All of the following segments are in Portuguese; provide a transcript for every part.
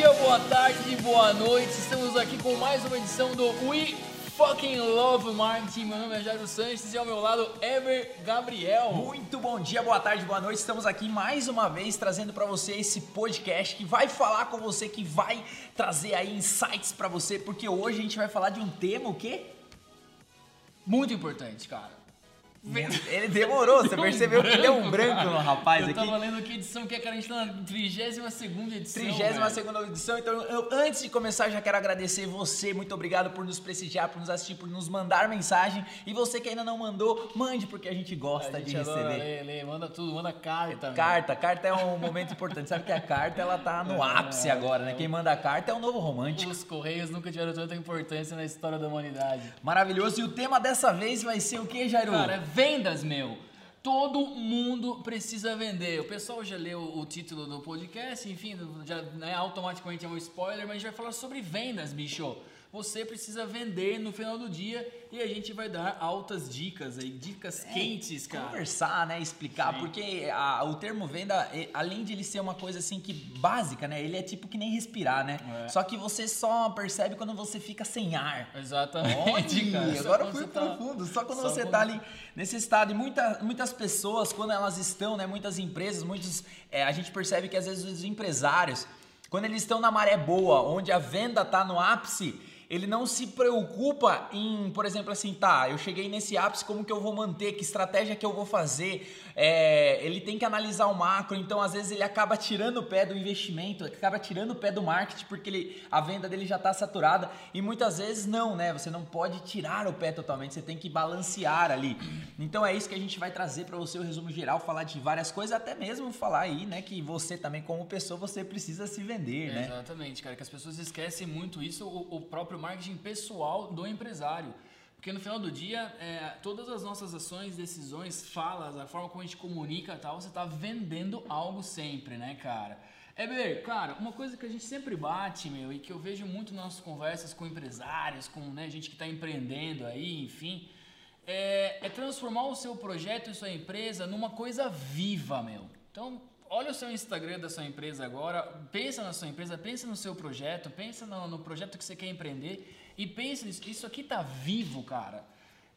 dia, boa tarde, boa noite. Estamos aqui com mais uma edição do We Fucking Love Marketing. Meu nome é Jairo Sanches e ao meu lado Ever Gabriel. Muito bom dia, boa tarde, boa noite. Estamos aqui mais uma vez trazendo para você esse podcast que vai falar com você, que vai trazer aí insights para você, porque hoje a gente vai falar de um tema o quê? Muito importante, cara. Ele demorou, você percebeu que deu um branco no rapaz eu aqui. Eu tava lendo que edição que é, cara, a gente tá na 32 edição. 32 edição, então eu, antes de começar já quero agradecer você, muito obrigado por nos prestigiar, por nos assistir, por nos mandar mensagem. E você que ainda não mandou, mande, porque a gente gosta a gente de receber. Lê, lê, manda tudo, manda carta. Carta, carta é um momento importante. Sabe que a carta ela tá no é, ápice agora, né? Quem manda a carta é o novo romântico. Os Correios nunca tiveram tanta importância na história da humanidade. Maravilhoso. E o tema dessa vez vai ser o que, Jairo? Cara, é vendas, meu. Todo mundo precisa vender. O pessoal já leu o título do podcast, enfim, já né, automaticamente é um spoiler, mas a gente vai falar sobre vendas, bicho você precisa vender no final do dia e a gente vai dar altas dicas aí, dicas é, quentes, cara. Conversar, né, explicar, Sim. porque a, o termo venda, além de ele ser uma coisa assim que básica, né, ele é tipo que nem respirar, né? É. Só que você só percebe quando você fica sem ar. Exatamente, cara. Agora eu fui tá profundo, só quando só você quando... tá ali nesse estado e muita, muitas pessoas quando elas estão, né, muitas empresas, muitos é, a gente percebe que às vezes os empresários quando eles estão na maré boa, onde a venda tá no ápice, ele não se preocupa em, por exemplo, assim, tá, eu cheguei nesse ápice, como que eu vou manter, que estratégia que eu vou fazer. É, ele tem que analisar o macro, então às vezes ele acaba tirando o pé do investimento, acaba tirando o pé do marketing, porque ele, a venda dele já está saturada. E muitas vezes não, né? Você não pode tirar o pé totalmente, você tem que balancear ali. Então é isso que a gente vai trazer para você o resumo geral, falar de várias coisas, até mesmo falar aí, né, que você também, como pessoa, você precisa se vender, né? Exatamente, cara, que as pessoas esquecem muito isso, o, o próprio marketing pessoal do empresário. Porque no final do dia, é, todas as nossas ações, decisões, falas, a forma como a gente comunica tal, você está vendendo algo sempre, né, cara? É bem, cara, uma coisa que a gente sempre bate, meu, e que eu vejo muito nas nossas conversas com empresários, com né, gente que está empreendendo aí, enfim, é, é transformar o seu projeto e sua empresa numa coisa viva, meu. Então, olha o seu Instagram da sua empresa agora, pensa na sua empresa, pensa no seu projeto, pensa no, no projeto que você quer empreender e pensa nisso, isso aqui tá vivo, cara.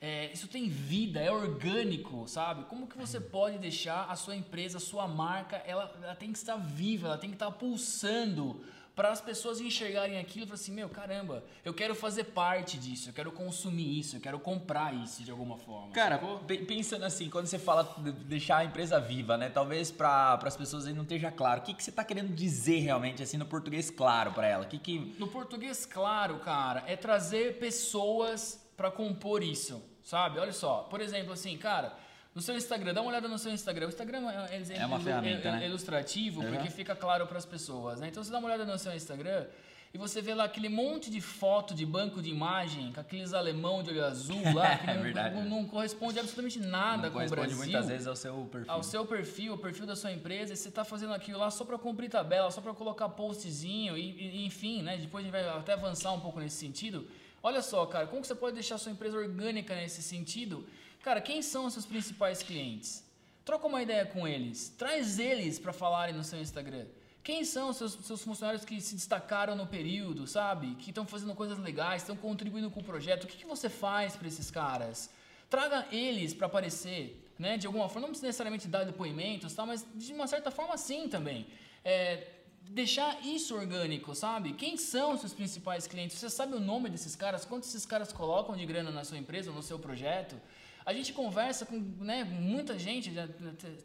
É, isso tem vida, é orgânico, sabe? Como que você pode deixar a sua empresa, a sua marca, ela, ela tem que estar viva, ela tem que estar pulsando para as pessoas enxergarem aquilo e falar assim, meu, caramba, eu quero fazer parte disso, eu quero consumir isso, eu quero comprar isso de alguma forma. Cara, pensando assim, quando você fala de deixar a empresa viva, né? Talvez para as pessoas aí não esteja claro. O que, que você está querendo dizer realmente, assim, no português claro para ela? Que que... No português claro, cara, é trazer pessoas para compor isso, sabe? Olha só, por exemplo, assim, cara no seu Instagram, dá uma olhada no seu Instagram. O Instagram é, é, é uma ferramenta, é, né? ilustrativo uhum. porque fica claro para as pessoas. Né? Então você dá uma olhada no seu Instagram e você vê lá aquele monte de foto de banco de imagem com aqueles alemão de olho azul lá que não, é não, não, corresponde absolutamente nada não com o Brasil. muitas vezes ao seu perfil. Ao seu perfil, ao perfil da sua empresa. E você está fazendo aquilo lá só para cumprir tabela, só para colocar postzinho e, e, enfim, né? Depois a gente vai até avançar um pouco nesse sentido. Olha só, cara, como que você pode deixar a sua empresa orgânica nesse sentido? Cara, quem são os seus principais clientes? Troca uma ideia com eles. Traz eles para falarem no seu Instagram. Quem são os seus, seus funcionários que se destacaram no período, sabe? Que estão fazendo coisas legais, estão contribuindo com o projeto. O que, que você faz para esses caras? Traga eles para aparecer, né? De alguma forma, não necessariamente dar depoimentos, tá? mas de uma certa forma sim também. É, deixar isso orgânico, sabe? Quem são os seus principais clientes? Você sabe o nome desses caras? Quanto esses caras colocam de grana na sua empresa, no seu projeto? A gente conversa com né, muita gente, já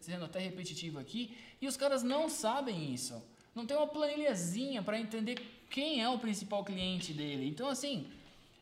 sendo até repetitivo aqui, e os caras não sabem isso. Não tem uma planilhazinha para entender quem é o principal cliente dele. Então, assim,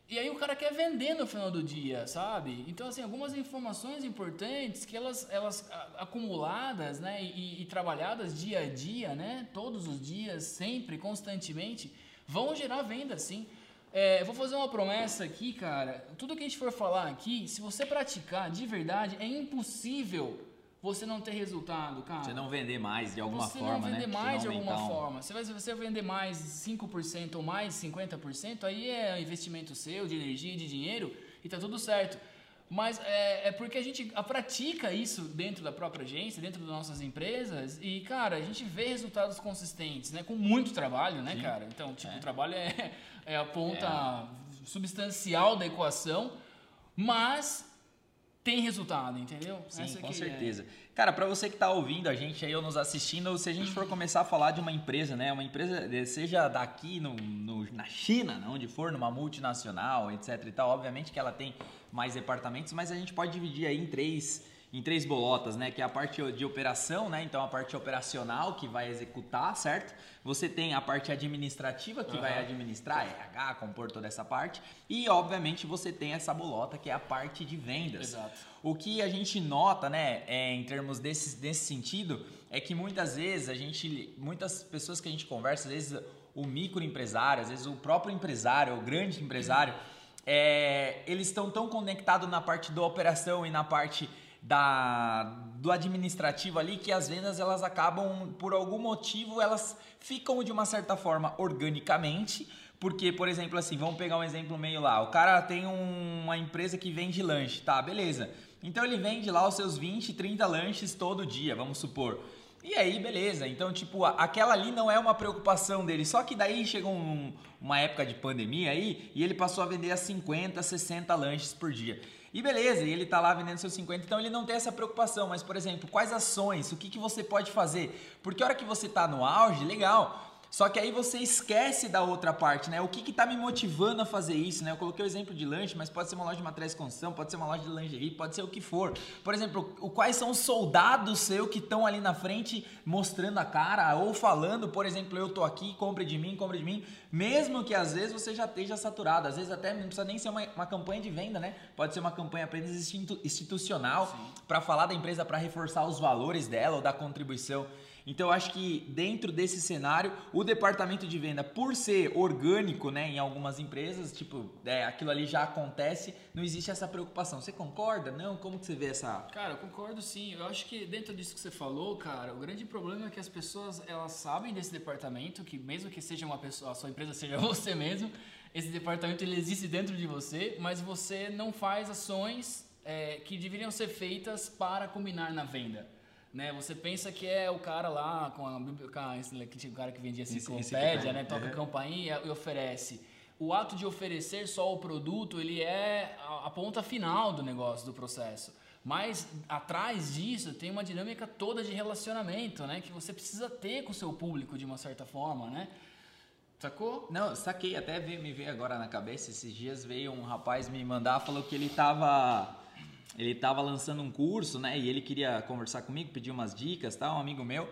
e aí o cara quer vender no final do dia, sabe? Então, assim, algumas informações importantes que elas, elas acumuladas, né, e, e trabalhadas dia a dia, né, todos os dias, sempre, constantemente, vão gerar venda, sim. É, vou fazer uma promessa aqui, cara. Tudo que a gente for falar aqui, se você praticar de verdade, é impossível você não ter resultado, cara. Você não vender mais de alguma você forma, né? Você não vender mais de alguma um... forma. Você vai, se você vender mais 5% ou mais 50%, aí é investimento seu de energia de dinheiro e tá tudo certo. Mas é, é, porque a gente a pratica isso dentro da própria agência, dentro das nossas empresas, e, cara, a gente vê resultados consistentes, né? Com muito trabalho, né, Sim. cara? Então, tipo, é. o trabalho é, é a ponta é. substancial da equação, mas tem resultado, entendeu? Sim, Essa com é. certeza. É. Cara, para você que está ouvindo a gente aí ou nos assistindo, se a gente for começar a falar de uma empresa, né? Uma empresa, seja daqui no, no, na China, onde for, numa multinacional, etc e tal, obviamente que ela tem mais departamentos, mas a gente pode dividir aí em três em três bolotas, né? Que é a parte de operação, né? Então a parte operacional que vai executar, certo? Você tem a parte administrativa que uhum. vai administrar, RH, compor toda essa parte. E obviamente você tem essa bolota que é a parte de vendas. Exato. O que a gente nota, né, é, em termos desse, desse sentido, é que muitas vezes a gente, muitas pessoas que a gente conversa, às vezes o microempresário, às vezes o próprio empresário, o grande empresário, é, eles estão tão conectados na parte da operação e na parte da, do administrativo ali que as vendas elas acabam por algum motivo elas ficam de uma certa forma organicamente porque por exemplo assim vamos pegar um exemplo meio lá o cara tem um, uma empresa que vende lanche tá beleza então ele vende lá os seus 20 30 lanches todo dia vamos supor e aí, beleza. Então, tipo, aquela ali não é uma preocupação dele. Só que daí chegou um, uma época de pandemia aí e ele passou a vender a 50, 60 lanches por dia. E beleza, ele está lá vendendo seus 50, então ele não tem essa preocupação. Mas, por exemplo, quais ações? O que, que você pode fazer? Porque a hora que você está no auge, legal. Só que aí você esquece da outra parte, né? O que está me motivando a fazer isso, né? Eu coloquei o exemplo de lanche, mas pode ser uma loja de materiais de construção, pode ser uma loja de lingerie, pode ser o que for. Por exemplo, o, quais são os soldados seu que estão ali na frente mostrando a cara ou falando, por exemplo, eu tô aqui, compre de mim, compre de mim, mesmo que às vezes você já esteja saturado, às vezes até não precisa nem ser uma, uma campanha de venda, né? Pode ser uma campanha apenas institucional para falar da empresa, para reforçar os valores dela ou da contribuição. Então acho que dentro desse cenário, o departamento de venda, por ser orgânico, né, em algumas empresas, tipo, é, aquilo ali já acontece, não existe essa preocupação. Você concorda? Não? Como que você vê essa? Cara, eu concordo sim. Eu acho que dentro disso que você falou, cara, o grande problema é que as pessoas elas sabem desse departamento, que mesmo que seja uma pessoa, a sua empresa seja você mesmo, esse departamento ele existe dentro de você, mas você não faz ações é, que deveriam ser feitas para combinar na venda. Né? Você pensa que é o cara lá com a, com a o cara que vendia enciclopédia, né? Toca é. campainha e oferece. O ato de oferecer só o produto, ele é a, a ponta final do negócio, do processo. Mas atrás disso tem uma dinâmica toda de relacionamento, né? Que você precisa ter com o seu público de uma certa forma, né? Sacou? Não, saquei. Até me veio agora na cabeça. Esses dias veio um rapaz me mandar, falou que ele tava ele estava lançando um curso, né? E ele queria conversar comigo, pedir umas dicas, tal, um amigo meu.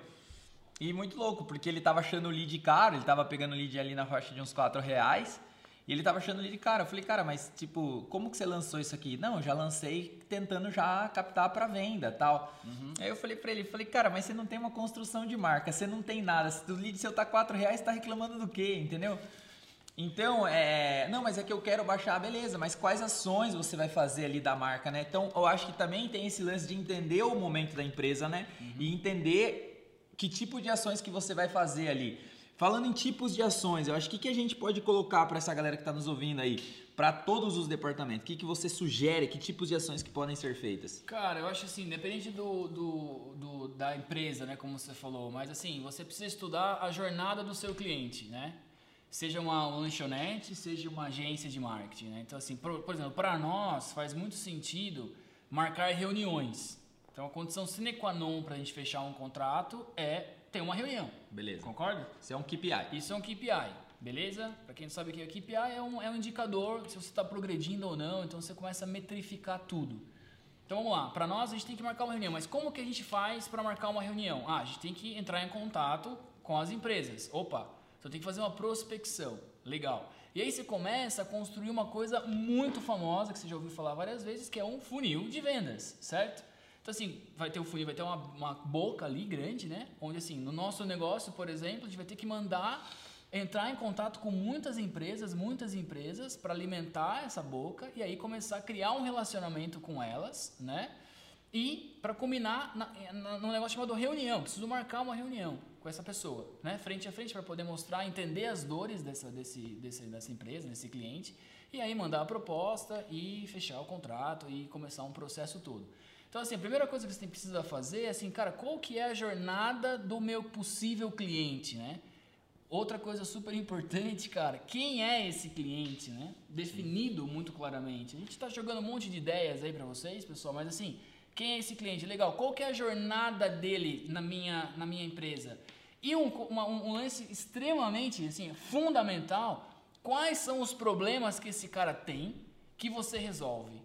E muito louco, porque ele estava achando o lead caro, ele estava pegando o lead ali na faixa de uns 4 reais. E ele estava achando o lead caro. Eu falei, cara, mas tipo, como que você lançou isso aqui? Não, eu já lancei tentando já captar para venda tal. Uhum. Aí eu falei para ele, falei, cara, mas você não tem uma construção de marca, você não tem nada. Se o lead seu tá 4 reais, você tá reclamando do quê? Entendeu? Então, é, não, mas é que eu quero baixar, beleza, mas quais ações você vai fazer ali da marca, né? Então, eu acho que também tem esse lance de entender o momento da empresa, né? Uhum. E entender que tipo de ações que você vai fazer ali. Falando em tipos de ações, eu acho que que a gente pode colocar para essa galera que está nos ouvindo aí, para todos os departamentos? O que, que você sugere? Que tipos de ações que podem ser feitas? Cara, eu acho assim, independente do, do, do, da empresa, né, como você falou, mas assim, você precisa estudar a jornada do seu cliente, né? Seja uma lanchonete, seja uma agência de marketing. Né? Então, assim, por, por exemplo, para nós faz muito sentido marcar reuniões. Então, a condição sine qua non para a gente fechar um contrato é ter uma reunião. Beleza. Concorda? Isso é um KPI. Isso é um KPI. Beleza? Para quem não sabe o que é KPI, é um, é um indicador se você está progredindo ou não. Então, você começa a metrificar tudo. Então, vamos lá. Para nós, a gente tem que marcar uma reunião. Mas como que a gente faz para marcar uma reunião? Ah, a gente tem que entrar em contato com as empresas. Opa, então tem que fazer uma prospecção. Legal. E aí você começa a construir uma coisa muito famosa, que você já ouviu falar várias vezes, que é um funil de vendas, certo? Então assim, vai ter um funil, vai ter uma, uma boca ali grande, né? Onde assim, no nosso negócio, por exemplo, a gente vai ter que mandar entrar em contato com muitas empresas, muitas empresas, para alimentar essa boca e aí começar a criar um relacionamento com elas, né? E para combinar na, na, num negócio chamado reunião, preciso marcar uma reunião. Com essa pessoa, né? Frente a frente para poder mostrar, entender as dores dessa, desse, desse, dessa empresa, desse cliente, e aí mandar a proposta e fechar o contrato e começar um processo todo. Então, assim, a primeira coisa que você precisa fazer é assim, cara, qual que é a jornada do meu possível cliente, né? Outra coisa super importante, cara, quem é esse cliente, né? Definido muito claramente. A gente está jogando um monte de ideias aí para vocês, pessoal, mas assim, quem é esse cliente? Legal. Qual que é a jornada dele na minha, na minha empresa? E um, uma, um lance extremamente assim, fundamental, quais são os problemas que esse cara tem que você resolve?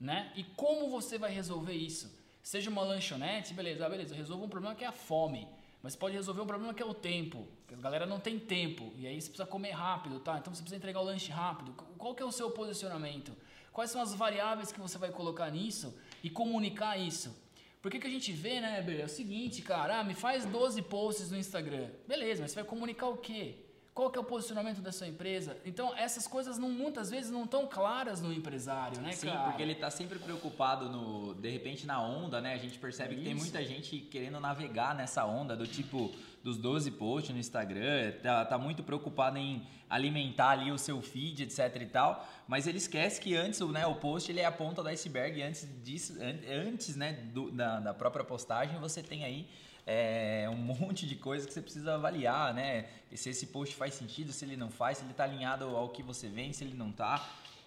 Né? E como você vai resolver isso? Seja uma lanchonete, beleza, ah, beleza, resolva um problema que é a fome. Mas pode resolver um problema que é o tempo. Que a galera não tem tempo. E aí você precisa comer rápido, tá? Então você precisa entregar o lanche rápido. Qual que é o seu posicionamento? Quais são as variáveis que você vai colocar nisso e comunicar isso? Por que, que a gente vê, né, Ber? É o seguinte, cara, ah, me faz 12 posts no Instagram. Beleza, mas você vai comunicar o quê? Qual que é o posicionamento da sua empresa? Então, essas coisas não, muitas vezes não estão claras no empresário, né, Sim, cara? porque ele está sempre preocupado no, de repente, na onda, né? A gente percebe Isso. que tem muita gente querendo navegar nessa onda do tipo dos 12 posts no Instagram, tá, tá muito preocupado em alimentar ali o seu feed, etc e tal, mas ele esquece que antes né, o post ele é a ponta do iceberg, antes disso, antes né, do, da, da própria postagem você tem aí é, um monte de coisa que você precisa avaliar, né? Se esse post faz sentido, se ele não faz, se ele está alinhado ao que você vende, se ele não está.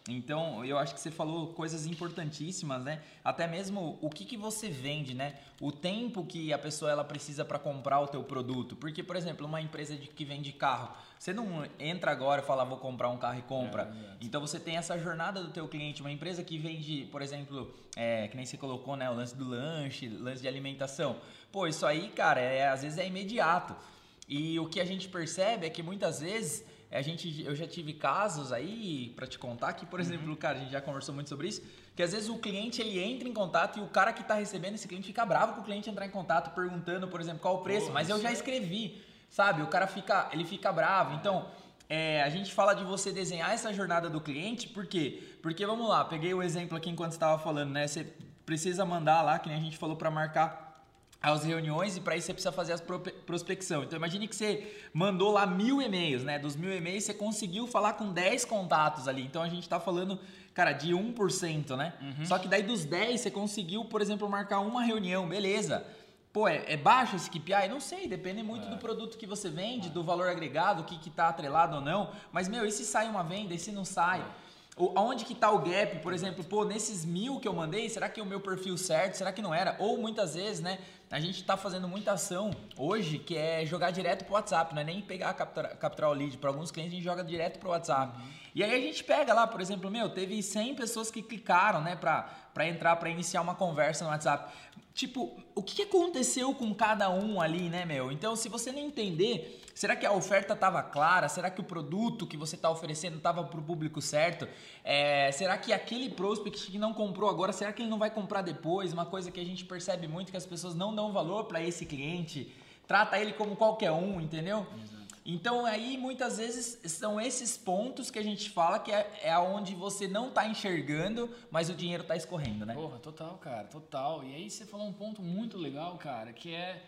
Então, eu acho que você falou coisas importantíssimas, né? Até mesmo o que, que você vende, né? O tempo que a pessoa ela precisa para comprar o teu produto. Porque, por exemplo, uma empresa de, que vende carro, você não entra agora e fala, vou comprar um carro e compra. É, então, você tem essa jornada do teu cliente. Uma empresa que vende, por exemplo, é, que nem você colocou, né? O lance do lanche, lance de alimentação. Pô, isso aí, cara, é, às vezes é imediato. E o que a gente percebe é que muitas vezes a gente, eu já tive casos aí para te contar que, por uhum. exemplo, cara, a gente já conversou muito sobre isso, que às vezes o cliente ele entra em contato e o cara que está recebendo esse cliente fica bravo com o cliente entrar em contato perguntando, por exemplo, qual o preço, mas eu já escrevi, sabe? O cara fica, ele fica bravo. Então, é, a gente fala de você desenhar essa jornada do cliente, por quê? Porque vamos lá, peguei o exemplo aqui enquanto estava falando, né? Você precisa mandar lá, que nem a gente falou para marcar as reuniões e para isso você precisa fazer a prospecção. Então imagine que você mandou lá mil e-mails, né? Dos mil e-mails você conseguiu falar com 10 contatos ali. Então a gente está falando, cara, de 1%, né? Uhum. Só que daí dos 10 você conseguiu, por exemplo, marcar uma reunião, beleza. Pô, é, é baixo esse KPI? Não sei, depende muito é. do produto que você vende, é. do valor agregado, o que está atrelado ou não. Mas, meu, e se sai uma venda, e se não sai? É. Onde que está o gap, por exemplo, pô, nesses mil que eu mandei, será que é o meu perfil certo? Será que não era? Ou muitas vezes, né, a gente está fazendo muita ação hoje que é jogar direto pro WhatsApp, não é nem pegar, capturar, capturar o lead. Para alguns clientes a gente joga direto pro WhatsApp. Uhum. E aí a gente pega lá, por exemplo, meu, teve 100 pessoas que clicaram, né, para entrar, para iniciar uma conversa no WhatsApp. Tipo, o que aconteceu com cada um ali, né, meu? Então, se você não entender, será que a oferta estava clara? Será que o produto que você está oferecendo estava para o público certo? É, será que aquele prospect que não comprou agora, será que ele não vai comprar depois? Uma coisa que a gente percebe muito que as pessoas não dão valor para esse cliente, trata ele como qualquer um, entendeu? Exato. Então aí muitas vezes são esses pontos que a gente fala que é, é onde você não está enxergando, mas o dinheiro está escorrendo, né? Porra, total, cara, total. E aí você falou um ponto muito legal, cara, que é,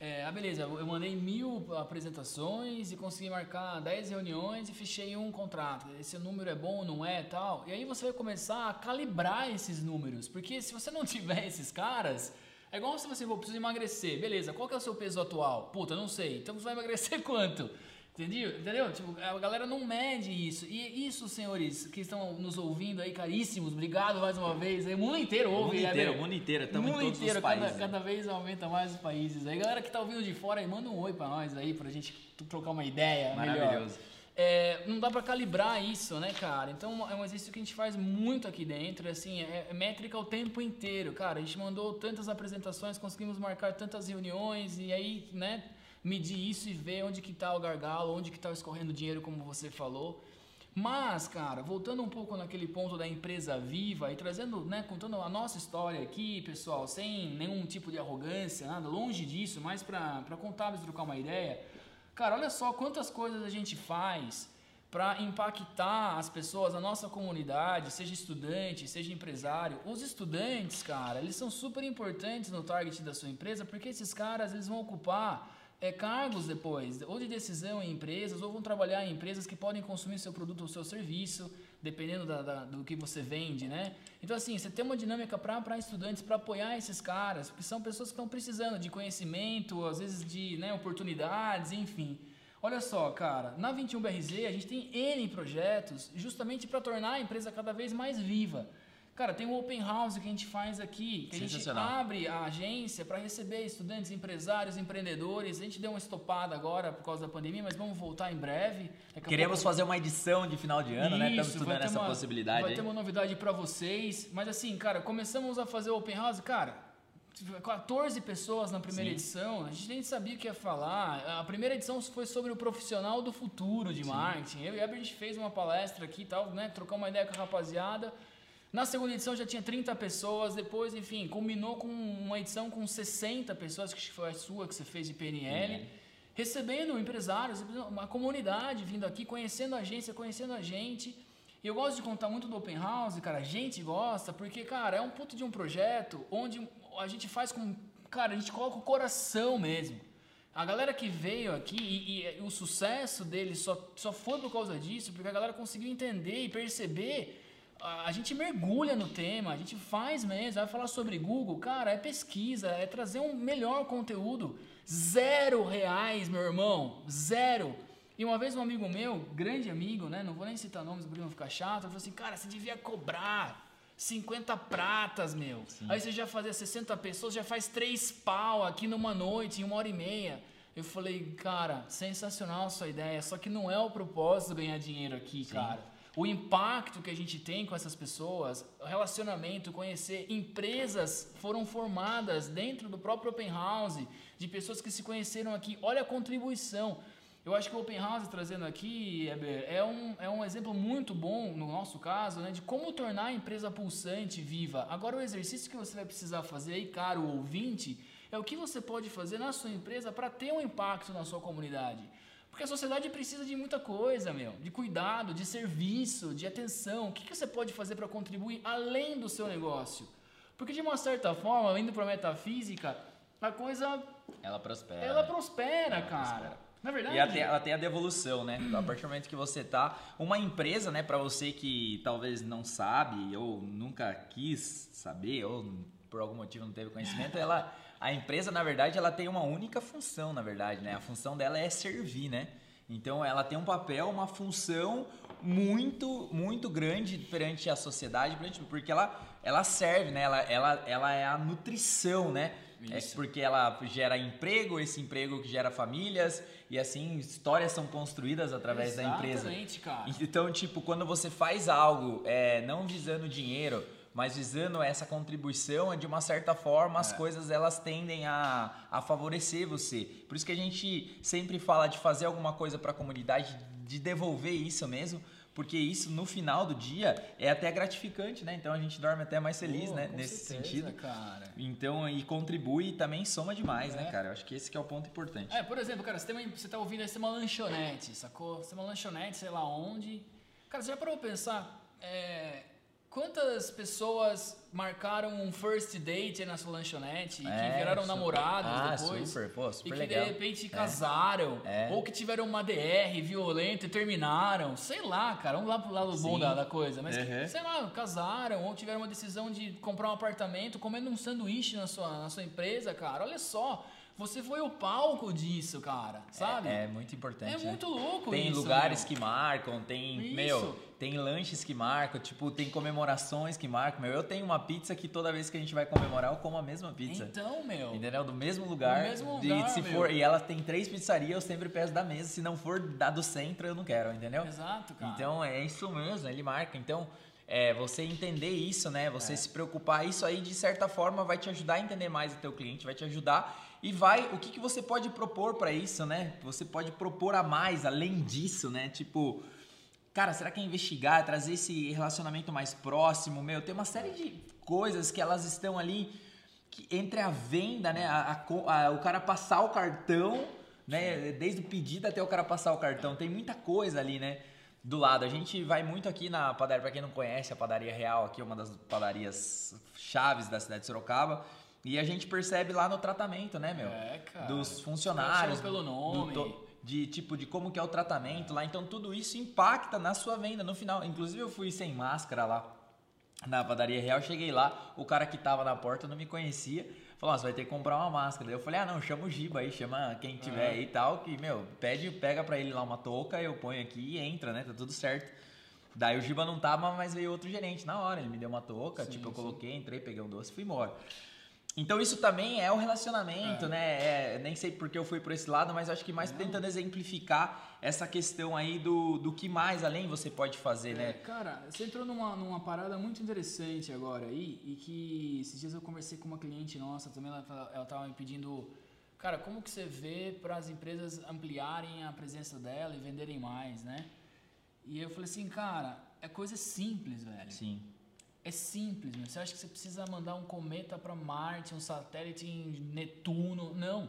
é ah, beleza, eu mandei mil apresentações e consegui marcar 10 reuniões e fechei um contrato. Esse número é bom, não é, tal. E aí você vai começar a calibrar esses números, porque se você não tiver esses caras é igual se você for, preciso emagrecer. Beleza, qual que é o seu peso atual? Puta, não sei. Então você vai emagrecer quanto? Entendeu? Entendeu? Tipo, a galera não mede isso. E isso, senhores que estão nos ouvindo aí, caríssimos, obrigado mais uma vez. O mundo inteiro ouve. O mundo inteiro, o mundo inteiro. Estamos mundo em todos inteiro, os países. Cada, cada, vez aumenta mais os países. Aí, galera que tá ouvindo de fora aí, manda um oi pra nós aí, pra gente trocar uma ideia Maravilhoso. melhor. É, não dá para calibrar isso, né, cara? Então é um exercício que a gente faz muito aqui dentro, assim, é, é métrica o tempo inteiro, cara. A gente mandou tantas apresentações, conseguimos marcar tantas reuniões e aí, né, medir isso e ver onde que tá o gargalo, onde que tá escorrendo dinheiro, como você falou. Mas, cara, voltando um pouco naquele ponto da empresa viva e trazendo, né, contando a nossa história aqui, pessoal, sem nenhum tipo de arrogância, nada, longe disso, mais para contábeis trocar uma ideia. Cara, olha só quantas coisas a gente faz para impactar as pessoas, a nossa comunidade, seja estudante, seja empresário. Os estudantes, cara, eles são super importantes no target da sua empresa porque esses caras eles vão ocupar é, cargos depois, ou de decisão em empresas, ou vão trabalhar em empresas que podem consumir seu produto ou seu serviço, dependendo da, da, do que você vende, né? Então, assim, você tem uma dinâmica para estudantes, para apoiar esses caras, porque são pessoas que estão precisando de conhecimento, às vezes de né, oportunidades, enfim. Olha só, cara, na 21BRZ a gente tem N projetos justamente para tornar a empresa cada vez mais viva. Cara, tem o Open House que a gente faz aqui, que a gente abre a agência para receber estudantes, empresários, empreendedores. A gente deu uma estopada agora por causa da pandemia, mas vamos voltar em breve. Daqui Queremos pouco... fazer uma edição de final de ano, Isso, né? Estamos estudando essa uma, possibilidade. Vai aí. ter uma novidade para vocês. Mas assim, cara, começamos a fazer o Open House, cara. 14 pessoas na primeira Sim. edição, a gente nem sabia o que ia falar. A primeira edição foi sobre o profissional do futuro de Sim. marketing. Eu e a gente fez uma palestra aqui e tal, né? Trocar uma ideia com a rapaziada. Na segunda edição já tinha 30 pessoas, depois, enfim, combinou com uma edição com 60 pessoas, que foi a sua que você fez de PNL, uhum. recebendo empresários, uma comunidade vindo aqui, conhecendo a agência, conhecendo a gente. E eu gosto de contar muito do Open House, cara, a gente gosta, porque, cara, é um puto de um projeto onde a gente faz com. Cara, a gente coloca o coração mesmo. A galera que veio aqui e, e, o sucesso deles só, só foi por causa disso, porque a galera conseguiu entender e perceber a gente mergulha no tema, a gente faz mesmo, vai falar sobre Google, cara, é pesquisa, é trazer um melhor conteúdo. Zero reais, meu irmão, zero. E uma vez um amigo meu, grande amigo, né, não vou nem citar nomes para não ficar chato, falou assim, cara, você devia cobrar 50 pratas, meu. Sim. Aí você já fazia 60 pessoas, já faz três pau aqui numa noite, em uma hora e meia. Eu falei, cara, sensacional a sua ideia, só que não é o propósito ganhar dinheiro aqui, Sim. cara o impacto que a gente tem com essas pessoas, relacionamento, conhecer empresas foram formadas dentro do próprio Open House, de pessoas que se conheceram aqui. Olha a contribuição. Eu acho que o Open House trazendo aqui, Eber, é um, é um exemplo muito bom, no nosso caso, né, de como tornar a empresa pulsante viva. Agora, o exercício que você vai precisar fazer aí, caro ouvinte, é o que você pode fazer na sua empresa para ter um impacto na sua comunidade. Porque a sociedade precisa de muita coisa, meu. De cuidado, de serviço, de atenção. O que, que você pode fazer para contribuir além do seu negócio? Porque de uma certa forma, indo para a metafísica, a coisa... Ela prospera. Ela né? prospera, ela cara. Prospera. Na verdade. E ela tem, ela tem a devolução, né? A partir do momento que você tá. Uma empresa, né, para você que talvez não sabe, ou nunca quis saber, ou por algum motivo não teve conhecimento, ela a empresa, na verdade, ela tem uma única função, na verdade, né? A função dela é servir, né? Então ela tem um papel, uma função muito, muito grande perante a sociedade, porque ela, ela serve, né? Ela, ela, ela é a nutrição, né? É Isso. É porque ela gera emprego, esse emprego que gera famílias e assim histórias são construídas através Exatamente, da empresa. Exatamente, cara. Então, tipo, quando você faz algo é, não visando dinheiro, mas visando essa contribuição, de uma certa forma, as é. coisas elas tendem a, a favorecer você. Por isso que a gente sempre fala de fazer alguma coisa para a comunidade, de devolver isso mesmo, porque isso no final do dia é até gratificante, né? Então a gente dorme até mais feliz, Pô, né? Nesse certeza, sentido. Cara. Então, e contribui e também soma demais, né, é. né, cara? Eu acho que esse que é o ponto importante. É, por exemplo, cara, você, tem uma, você tá ouvindo aí, você tem uma lanchonete, sacou? Você tem uma lanchonete, sei lá onde. Cara, você já parou pra pensar? É, Quantas pessoas marcaram um first date na sua lanchonete e é, que viraram super. namorados ah, depois? Super, pô, super e que legal. de repente casaram, é. ou que tiveram uma DR violenta e terminaram. Sei lá, cara, vamos lá pro lado Sim. bom da, da, coisa. Mas, uhum. que, sei lá, casaram, ou tiveram uma decisão de comprar um apartamento comendo um sanduíche na sua, na sua empresa, cara. Olha só. Você foi o palco disso, cara, sabe? É, é muito importante. É né? muito louco tem isso. Tem lugares meu. que marcam, tem, isso. meu, tem lanches que marcam, tipo, tem comemorações que marcam. Meu, eu tenho uma pizza que toda vez que a gente vai comemorar, eu como a mesma pizza. Então, meu. Entendeu? Do mesmo lugar. Do mesmo lugar, e, se meu. for E ela tem três pizzarias, eu sempre peço da mesa. Se não for da do centro, eu não quero, entendeu? Exato, cara. Então, é isso mesmo, ele marca. Então, é, você entender isso, né? Você é. se preocupar, isso aí de certa forma vai te ajudar a entender mais o teu cliente, vai te ajudar e vai, o que, que você pode propor para isso, né? Você pode propor a mais, além disso, né? Tipo, cara, será que é investigar, trazer esse relacionamento mais próximo? Meu, tem uma série de coisas que elas estão ali que, entre a venda, né? A, a, a, o cara passar o cartão, né? Desde o pedido até o cara passar o cartão, tem muita coisa ali, né? do lado. A gente vai muito aqui na padaria, para quem não conhece, a Padaria Real aqui é uma das padarias chaves da cidade de Sorocaba. E a gente percebe lá no tratamento, né, meu? É, cara. Dos funcionários. pelo nome. do- de tipo de como que é o tratamento lá. Então tudo isso impacta na sua venda no final. Inclusive eu fui sem máscara lá na padaria real, cheguei lá, o cara que tava na porta não me conhecia. Falou, "Ó, você vai ter que comprar uma máscara. Daí eu falei, ah não, chama o Giba aí, chama quem tiver aí e tal, que, meu, pede, pega pra ele lá uma touca, eu ponho aqui e entra, né? Tá tudo certo. Daí o Giba não tava, mas veio outro gerente na hora. Ele me deu uma touca, Sim, tipo, eu sim. coloquei, entrei, peguei um doce e fui embora. Então isso também é o relacionamento, É. né? É, nem sei porque eu fui por esse lado, mas acho que mais Não. tentando exemplificar essa questão aí do, do que mais além você pode fazer, É, né? cara, você entrou numa, numa parada muito interessante agora aí, e que esses dias eu conversei com uma cliente nossa também, ela, ela tava me pedindo, cara, como que você vê para as empresas ampliarem a presença dela e venderem mais, né? E eu falei assim, cara, é coisa simples, velho. Sim. É simples, meu. Você acha que você precisa mandar um cometa para Marte, um satélite em Netuno? Não.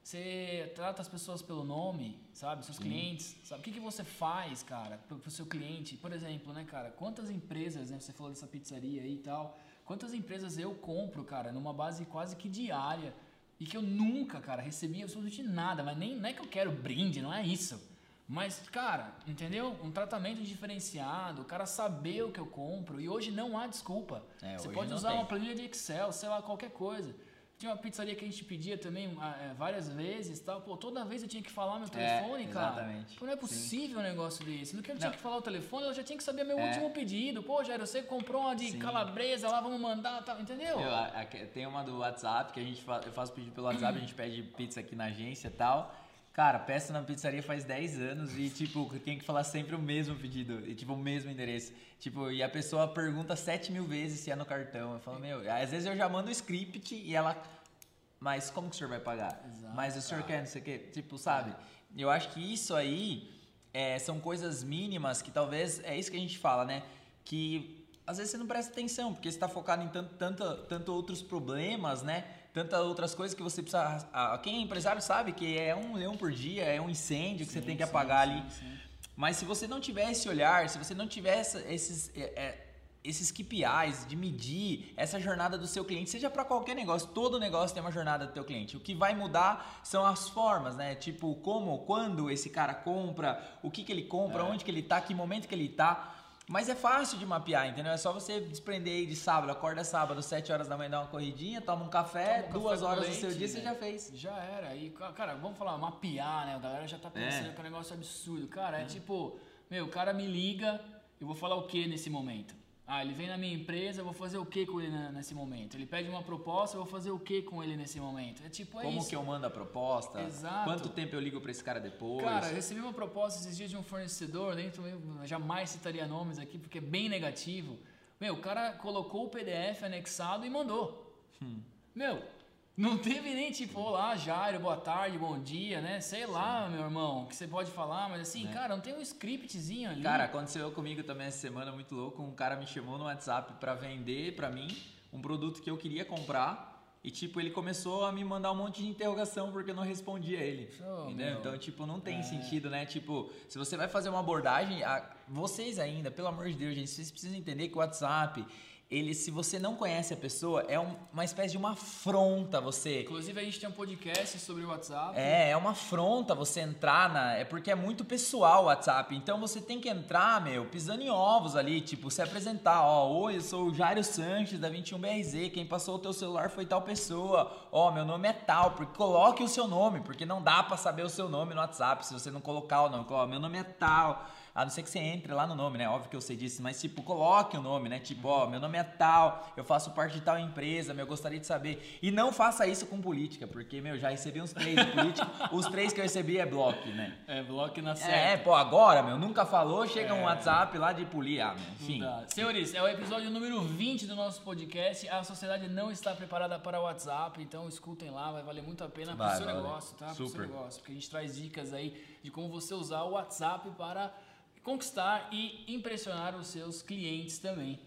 Você trata as pessoas pelo nome, sabe? Seus clientes, sabe? O que, que você faz, cara, pro, pro seu cliente? Por exemplo, né, cara? Quantas empresas, né? Você falou dessa pizzaria aí e tal. Quantas empresas eu compro, cara, numa base quase que diária e que eu nunca, cara, recebi absolutamente nada. Mas nem não é que eu quero brinde, não é isso. Mas, cara, entendeu? Um tratamento diferenciado, o cara saber o que eu compro. E hoje não há desculpa. É, Você pode usar tem. uma planilha de Excel, sei lá, qualquer coisa. Tinha uma pizzaria que a gente pedia também ah, é, várias vezes tal. Pô, toda vez eu tinha que falar meu telefone, cara. exatamente. Pô, não é possível um negócio desse. No que eu tinha Não. que falar o telefone, eu já tinha que saber meu É. último pedido. Pô, Jairo, você comprou uma de Sim. calabresa lá, vamos mandar tal. Entendeu? Eu, a- a- tem uma do WhatsApp que a gente fa, eu faço pedido pelo WhatsApp, a gente pede pizza aqui na agência e tal. Cara, peço na pizzaria faz 10 anos e, tipo, tem que falar sempre o mesmo pedido, e, tipo, o mesmo endereço. Tipo, e a pessoa pergunta 7 mil vezes se é no cartão. Eu falo, meu, às vezes eu já mando o script e ela. Mas como que o senhor vai pagar? Exato, mas o senhor cara. quer, não sei o quê. Tipo, sabe? Eu acho que isso aí é, são coisas mínimas que talvez. É isso que a gente fala, né? Que às vezes você não presta atenção, porque você está focado em tanto, tanto, tanto outros problemas, né? Tantas outras coisas que você precisa. Quem é empresário sabe que é um leão por dia, é um incêndio que você Sim, tem que apagar sim, ali. sim. Mas se você não tiver esse olhar, se você não tiver essa- esses, é, é, esses KPIs de medir essa jornada do seu cliente, seja para qualquer negócio, todo negócio tem uma jornada do teu cliente. O que vai mudar são as formas, né? Tipo, como, quando esse cara compra, o que, que ele compra, onde que ele tá, que momento que ele tá. Mas é fácil de mapear, entendeu? É só você desprender aí de sábado, acorda sábado, 7 horas da manhã, dá uma corridinha, toma um café, Toma um duas café horas do seu dia você né? já fez. Já era. E, ca- cara, vamos falar, mapear, né? A galera já tá pensando É. que é um negócio absurdo. Cara, é tipo, meu, o cara me liga, eu vou falar o que nesse momento? Ah, ele vem na minha empresa, eu vou fazer o que com ele nesse momento? Ele pede uma proposta, eu vou fazer o que com ele nesse momento? É tipo, é Como isso. que eu mando a proposta? Exato. Quanto tempo eu ligo pra esse cara depois? Cara, eu recebi uma proposta esses dias de um fornecedor, dentro eu jamais citaria nomes aqui porque é bem negativo. Meu, o cara colocou o PDF anexado e mandou. Hum. Meu, não teve nem tipo, olá, Jairo, boa tarde, bom dia, né? Sei lá, meu irmão, que você pode falar, mas assim, cara, não tem um scriptzinho ali. Né? Cara, aconteceu comigo também essa semana, muito louco. Um cara me chamou no WhatsApp pra vender pra mim um produto que eu queria comprar. E, tipo, ele começou a me mandar um monte de interrogação porque eu não respondia ele. Oh. Então, tipo, não tem É. sentido, né? Tipo, se você vai fazer uma abordagem, a- vocês ainda, pelo amor de Deus, gente, vocês precisam entender que o WhatsApp, ele, se você não conhece a pessoa, é um- uma espécie de uma afronta você. Inclusive a gente tem um podcast sobre o WhatsApp. É, é uma afronta você entrar na. É porque é muito pessoal o WhatsApp. Então você tem que entrar, meu, pisando em ovos ali, tipo, se apresentar, ó, oi, eu sou o Jairo Sanches da 21BRZ, quem passou o teu celular foi tal pessoa. Ó, meu nome é tal, porque coloque o seu nome, porque não dá pra saber o seu nome no WhatsApp se você não colocar o nome. Ó, meu nome é tal. A não ser que você entre lá no nome, né? Óbvio que eu sei disso, mas tipo, coloque o nome, né? Tipo, ó, meu nome é tal, eu faço parte de tal empresa, meu, eu gostaria de saber. E não faça isso com política, porque, meu, já recebi uns três de política. Os três que eu recebi é bloco, né? É, bloco na É, certa. pô, agora, meu, nunca falou, chega um É. WhatsApp lá de polir, ah, meu, enfim. Senhores, é o episódio número 20 do nosso podcast. A sociedade não está preparada para o WhatsApp, então escutem lá, vai valer muito a pena Vai, seu vale. negócio, tá? Pro seu Super. negócio, porque a gente traz dicas aí de como você usar o WhatsApp para conquistar e impressionar os seus clientes também.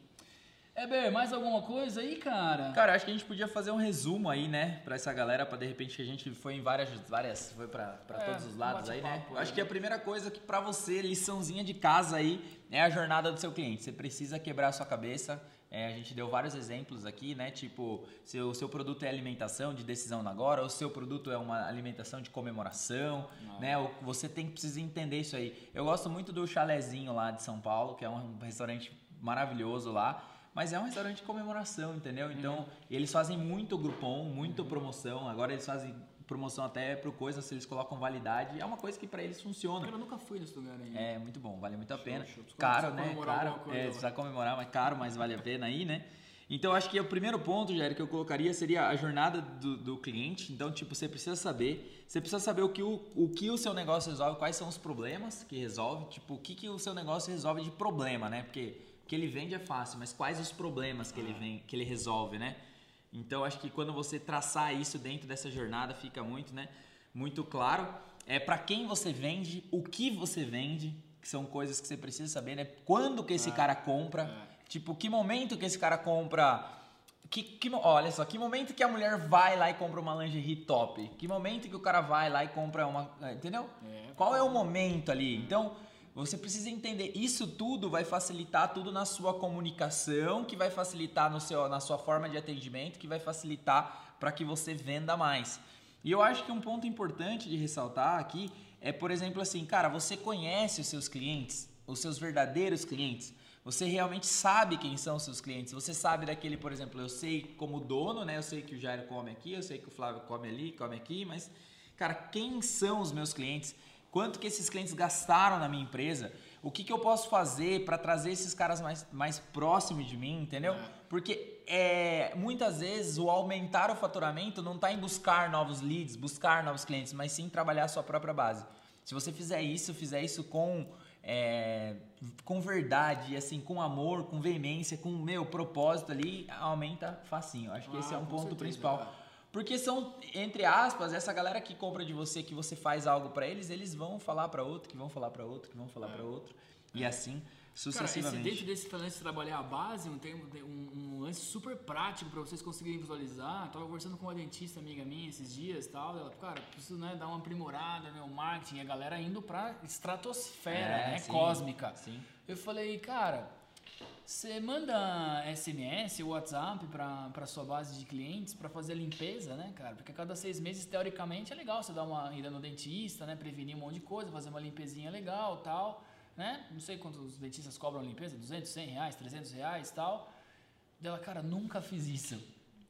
Eber, mais alguma coisa aí, cara? Cara, acho que a gente podia fazer um resumo aí, né, pra essa galera, pra de repente que a gente foi em várias, várias foi pra, pra É, todos os lados aí, né? bate-papo, Acho que a primeira coisa que pra você, liçãozinha de casa aí, é a jornada do seu cliente. Você precisa quebrar a sua cabeça. É, a gente deu vários exemplos aqui, né? Tipo, se o seu produto é alimentação de decisão na agora, ou o seu produto é uma alimentação de comemoração, né? O- Você tem que precisa entender isso aí. Eu gosto muito do chalezinho lá de São Paulo, que é um restaurante maravilhoso lá. Mas é um restaurante de comemoração, entendeu? Então, eles fazem muito Groupon, muito promoção. Agora eles fazem promoção até pro coisa, se eles colocam validade. É uma coisa que pra eles funciona. Cara, eu nunca fui nesse lugar aí. É muito bom, vale muito a pena. show. Caro, né? Caro. É, precisa comemorar, mas caro, mas vale a pena aí, né? Então, acho que o primeiro ponto, Jair, que eu colocaria seria a jornada do, do cliente. Então, tipo, você precisa saber, você precisa saber o que o, o que o seu negócio resolve, quais são os problemas que resolve, tipo, o que, que o seu negócio resolve de problema, né? Porque o que ele vende é fácil, mas quais os problemas que ele, vem, que ele resolve, né? Então, acho que quando você traçar isso dentro dessa jornada, fica muito, né? Muito claro. É para quem você vende, o que você vende, que são coisas que você precisa saber, né? Quando que esse cara compra, tipo, que momento que esse cara compra. Que, que, olha só, que momento que a mulher vai lá e compra uma lingerie top? Que momento que o cara vai lá e compra uma. Entendeu? É. Qual é o momento ali? Então, você precisa entender. Isso tudo vai facilitar tudo na sua comunicação, que vai facilitar no seu, na sua forma de atendimento, que vai facilitar para que você venda mais. E eu acho que um ponto importante de ressaltar aqui é, por exemplo, assim, cara, você conhece os seus clientes, os seus verdadeiros clientes. Você realmente sabe quem são os seus clientes. Você sabe daquele, por exemplo, eu sei como dono, né? Eu sei que o Jairo come aqui, eu sei que o Flávio come ali, come aqui, mas, cara, quem são os meus clientes? Quanto que esses clientes gastaram na minha empresa? O que, que eu posso fazer para trazer esses caras mais, mais próximos de mim, entendeu? Porque é, muitas vezes o aumentar o faturamento não está em buscar novos leads, buscar novos clientes, mas sim trabalhar a sua própria base. Se você fizer isso, fizer isso com, é, com verdade, assim, com amor, com veemência, com meu propósito ali, aumenta facinho. Acho que esse é Ah, um com ponto certeza, principal. cara. Porque são, entre aspas, essa galera que compra de você, que você faz algo pra eles, eles vão falar pra outro, que vão falar pra outro, que vão falar pra outro. E assim Cara, esse, sucessivamente. dentro desse lance de trabalhar a base, um, um, um lance super prático para vocês conseguirem visualizar. Eu tava conversando com uma dentista amiga minha esses dias e tal. Ela, cara, preciso né, dar uma aprimorada no meu marketing. E a galera indo pra estratosfera, É, né? sim, Cósmica. sim. Eu falei, cara, você manda SMS ou WhatsApp pra, pra sua base de clientes pra fazer a limpeza, né, cara? Porque a cada seis meses, teoricamente, é legal você dar uma ida no dentista, né? Prevenir um monte de coisa, fazer uma limpezinha legal tal, né? Não sei quantos os dentistas cobram limpeza, 200, 100 reais, 300 reais tal. Dela, cara, nunca fiz isso.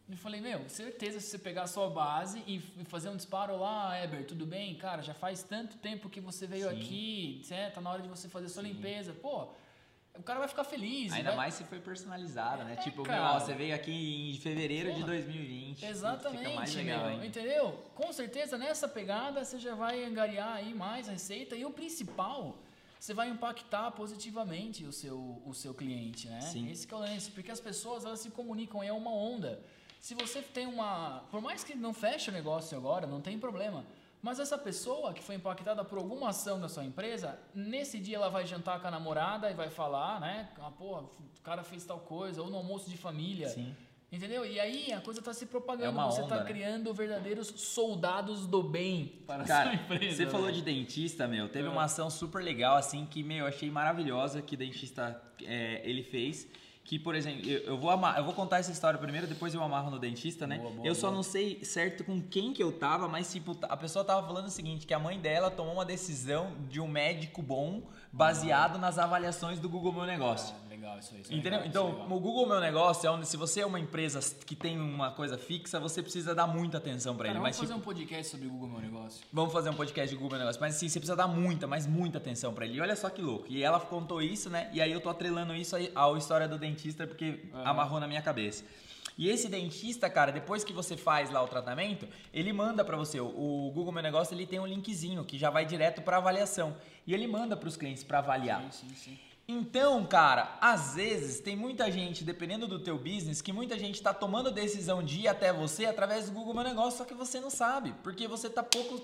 Eu falei, meu, certeza se você pegar a sua base e fazer um disparo lá, Eber, tudo bem? Cara, já faz tanto tempo que você veio Sim. aqui, certo? Tá na hora de você fazer a sua limpeza. Pô, o cara vai ficar feliz. Ainda vai- mais se foi personalizada, né? É, tipo, meu, ó, você veio aqui em fevereiro de Porra. 2020. Exatamente, Fica mais legal meu, ainda. entendeu? Com certeza nessa pegada você já vai angariar aí mais receita e o principal, você vai impactar positivamente o seu, o seu cliente, né? Sim. Esse que é o lance, porque as pessoas elas se comunicam, é uma onda. Se você tem uma, por mais que não feche o negócio agora, não tem problema. Mas essa pessoa que foi impactada por alguma ação da sua empresa, nesse dia ela vai jantar com a namorada e vai falar, né? Ah, pô, o cara fez tal coisa, ou no almoço de família. Sim. Entendeu? E aí a coisa tá se propagando, É você onda, tá né? criando verdadeiros soldados do bem para a Cara, sua empresa. você falou né? de dentista, meu. Teve É. uma ação super legal, assim, que, meu, eu achei maravilhosa que o dentista é, ele fez. Que, por exemplo, eu, eu vou amar, eu vou contar essa história primeiro, depois eu amarro no dentista, né? Boa, boa, eu só boa. não sei certo com quem que eu tava, mas, tipo, a pessoa tava falando o seguinte: que a mãe dela tomou uma decisão de um médico bom baseado nas avaliações do Google Meu Negócio. Legal isso aí. isso é Entendeu? legal, isso Então, é legal. o Google Meu Negócio é onde, se você é uma empresa que tem uma coisa fixa, você precisa dar muita atenção pra Cara, ele. vamos Mas, fazer tipo, um podcast sobre o Google Meu Negócio. Vamos fazer um podcast de Google Meu Negócio. Mas assim, você precisa dar muita, mas muita atenção pra ele. E olha só que louco. E ela contou isso, né? E aí eu tô atrelando isso à história do dentista porque amarrou na minha cabeça. E esse dentista, cara, depois que você faz lá o tratamento, ele manda pra você. O Google Meu Negócio, ele tem um linkzinho que já vai direto pra avaliação. E ele manda pros clientes pra avaliar. Sim, sim, sim. Então, cara, às vezes tem muita gente, dependendo do teu business, que muita gente tá tomando decisão de ir até você através do Google Meu Negócio, só que você não sabe, porque você tá pouco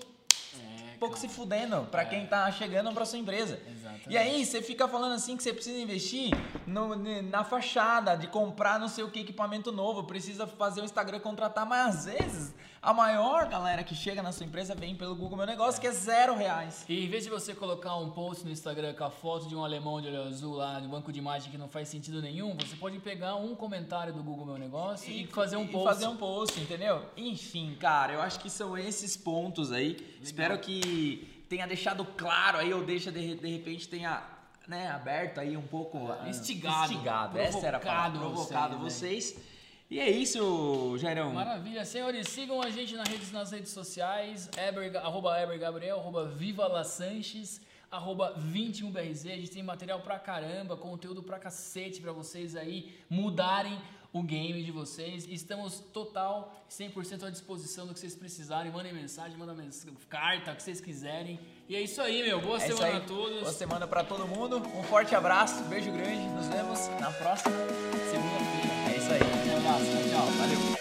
É, pouco se fudendo para quem tá chegando para sua empresa. Exatamente. E aí você fica falando assim que você precisa investir no, na fachada, de comprar não sei o que equipamento novo, precisa fazer o Instagram contratar, mas às vezes a maior galera que chega na sua empresa vem pelo Google Meu Negócio, que é zero reais. E em vez de você colocar um post no Instagram com a foto de um alemão de olho azul lá no banco de imagem que não faz sentido nenhum, você pode pegar um comentário do Google Meu Negócio e, fazer um e post. fazer um post, entendeu? Enfim, cara, eu acho que são esses pontos aí. Espero que tenha deixado claro aí, ou deixa de, de repente tenha né, aberto aí um pouco. ah, Instigado, Instigado, essa era a palavra, provocado vocês, vocês. E é isso, Jairão. Maravilha, senhores, sigam a gente nas redes, nas redes sociais, Eber, arroba Eber Gabriel, arroba Viva La Sanches, arroba 21BRZ, a gente tem material pra caramba, conteúdo pra cacete pra vocês aí mudarem o game de vocês. Estamos total, 100% à disposição do que vocês precisarem, mandem mensagem, mandem carta, o que vocês quiserem. E é isso aí, meu, boa É semana a todos, Boa semana pra todo mundo. Um forte abraço, beijo grande. Nos vemos na próxima. segunda-feira. ciao, ciao, ciao. Thank you.